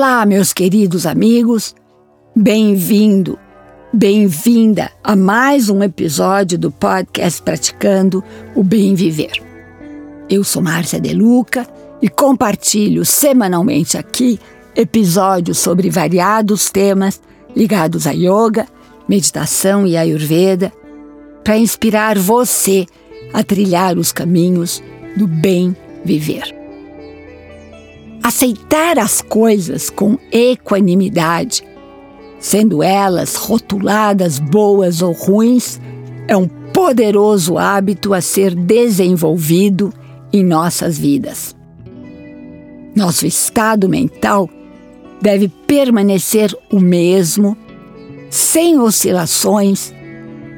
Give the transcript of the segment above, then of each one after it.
Olá, meus queridos amigos, bem-vindo, bem-vinda a mais um episódio do podcast Praticando o Bem Viver. Eu sou Márcia Deluca e compartilho semanalmente aqui episódios sobre variados temas ligados a yoga, meditação e ayurveda para inspirar você a trilhar os caminhos do bem viver. Aceitar as coisas com equanimidade, sendo elas rotuladas boas ou ruins, é um poderoso hábito a ser desenvolvido em nossas vidas. Nosso estado mental deve permanecer o mesmo, sem oscilações,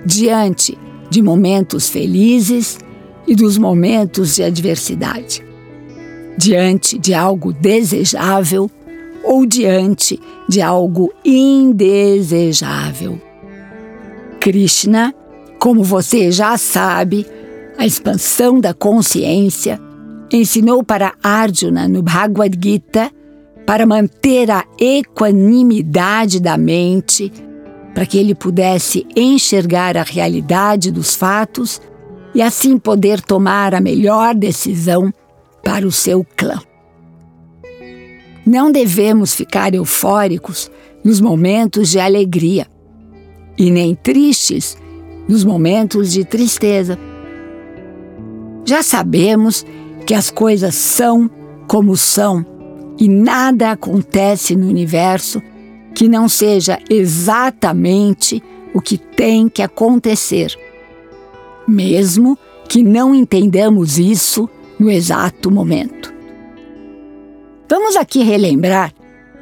diante de momentos felizes e dos momentos de adversidade diante de algo desejável ou diante de algo indesejável. Krishna, como você já sabe, a expansão da consciência, ensinou para Arjuna no Bhagavad Gita para manter a equanimidade da mente, para que ele pudesse enxergar a realidade dos fatos e assim poder tomar a melhor decisão para o seu clã. Não devemos ficar eufóricos nos momentos de alegria e nem tristes nos momentos de tristeza. Já sabemos que as coisas são como são e nada acontece no universo que não seja exatamente o que tem que acontecer. Mesmo que não entendamos isso no exato momento. Vamos aqui relembrar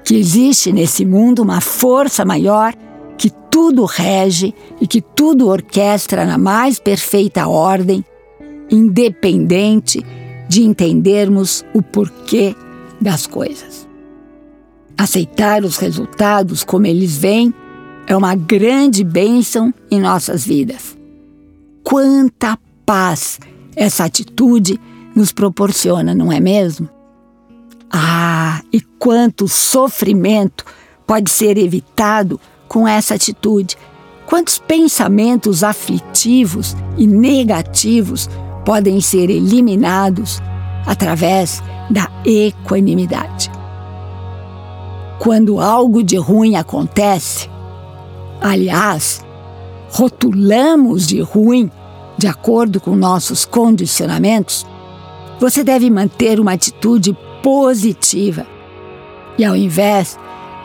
que existe nesse mundo uma força maior que tudo rege e que tudo orquestra na mais perfeita ordem, independente de entendermos o porquê das coisas. Aceitar os resultados como eles vêm é uma grande bênção em nossas vidas. Quanta paz essa atitude nos proporciona, não é mesmo? Ah, e quanto sofrimento pode ser evitado com essa atitude? Quantos pensamentos aflitivos e negativos podem ser eliminados através da equanimidade? Quando algo de ruim acontece, aliás, rotulamos de ruim de acordo com nossos condicionamentos, você deve manter uma atitude positiva. E ao invés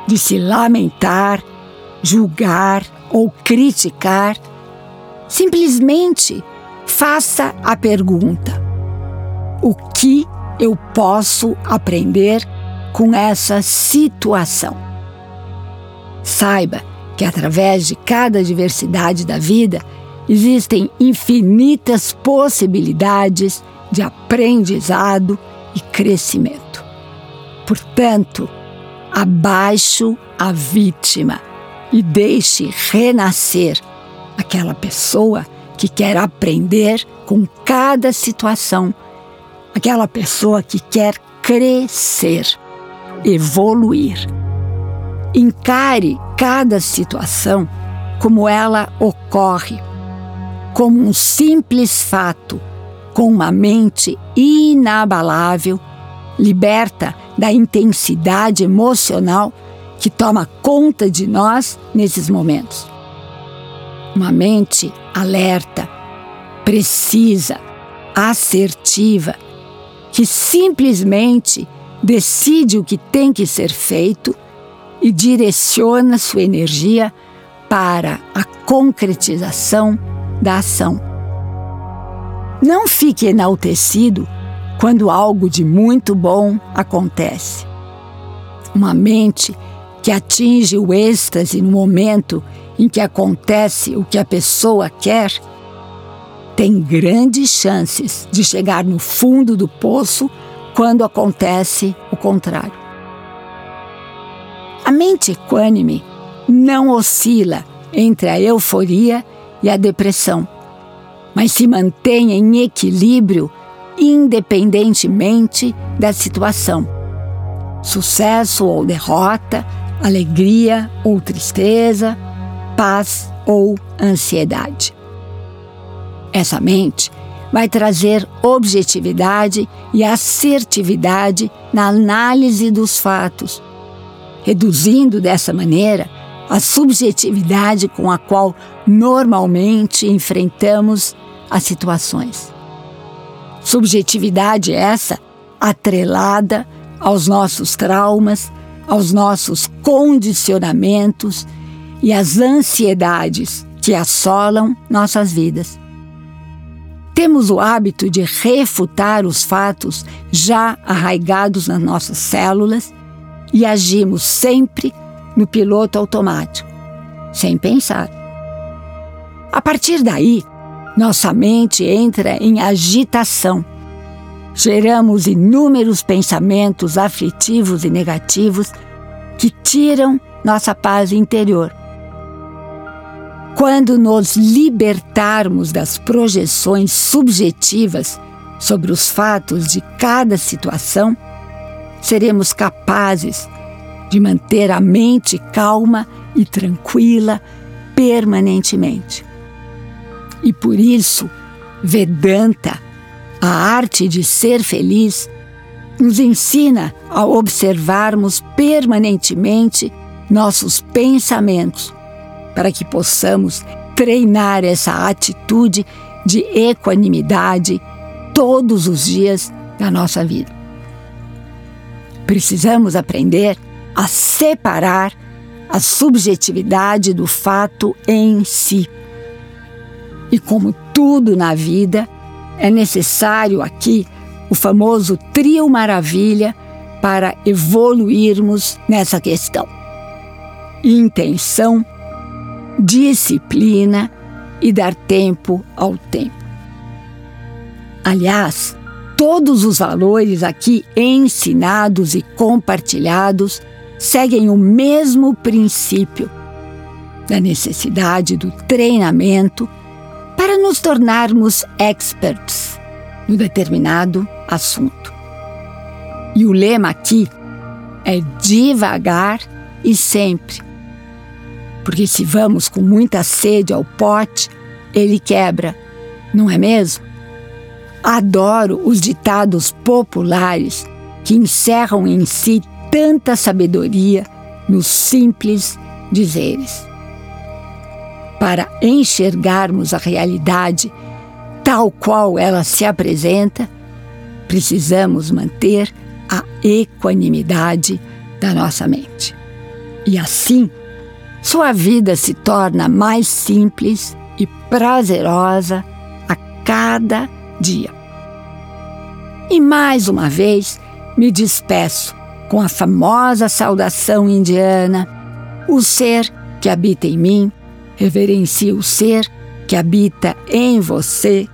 de se lamentar, julgar ou criticar, simplesmente faça a pergunta: O que eu posso aprender com essa situação? Saiba que através de cada diversidade da vida existem infinitas possibilidades de aprendizado e crescimento. Portanto, abaixo a vítima e deixe renascer aquela pessoa que quer aprender com cada situação, aquela pessoa que quer crescer, evoluir. Encare cada situação como ela ocorre, como um simples fato com uma mente inabalável, liberta da intensidade emocional que toma conta de nós nesses momentos. Uma mente alerta, precisa, assertiva, que simplesmente decide o que tem que ser feito e direciona sua energia para a concretização da ação. Não fique enaltecido quando algo de muito bom acontece. Uma mente que atinge o êxtase no momento em que acontece o que a pessoa quer, tem grandes chances de chegar no fundo do poço quando acontece o contrário. A mente equânime não oscila entre a euforia e a depressão mas se mantém em equilíbrio independentemente da situação. sucesso ou derrota, alegria ou tristeza, paz ou ansiedade. Essa mente vai trazer objetividade e assertividade na análise dos fatos, reduzindo dessa maneira a subjetividade com a qual normalmente enfrentamos as situações. Subjetividade essa atrelada aos nossos traumas, aos nossos condicionamentos e às ansiedades que assolam nossas vidas. Temos o hábito de refutar os fatos já arraigados nas nossas células e agimos sempre no piloto automático, sem pensar. A partir daí, nossa mente entra em agitação. Geramos inúmeros pensamentos aflitivos e negativos que tiram nossa paz interior quando nos libertarmos das projeções subjetivas sobre os fatos de cada situação, seremos capazes de manter a mente calma e tranquila permanentemente. E por isso, Vedanta, a arte de ser feliz, nos ensina a observarmos permanentemente nossos pensamentos para que possamos treinar essa atitude de equanimidade todos os dias da nossa vida. Precisamos aprender a separar a subjetividade do fato em si. E como tudo na vida, é necessário aqui o famoso trio maravilha para evoluirmos nessa questão: intenção, disciplina e dar tempo ao tempo. Aliás, todos os valores aqui ensinados e compartilhados seguem o mesmo princípio da necessidade do treinamento para nos tornarmos experts no determinado assunto. E o lema aqui é devagar e sempre porque se vamos com muita sede ao pote, ele quebra, não é mesmo? Adoro os ditados populares que encerram em si tanta sabedoria nos simples dizeres. Para enxergarmos a realidade tal qual ela se apresenta, precisamos manter a equanimidade da nossa mente. E assim, sua vida se torna mais simples e prazerosa a cada dia. E mais uma vez me despeço com a famosa saudação indiana: o ser que habita em mim reverencia o ser que habita em você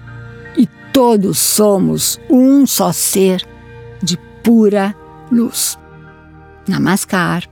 e todos somos um só ser de pura luz. Namaskar.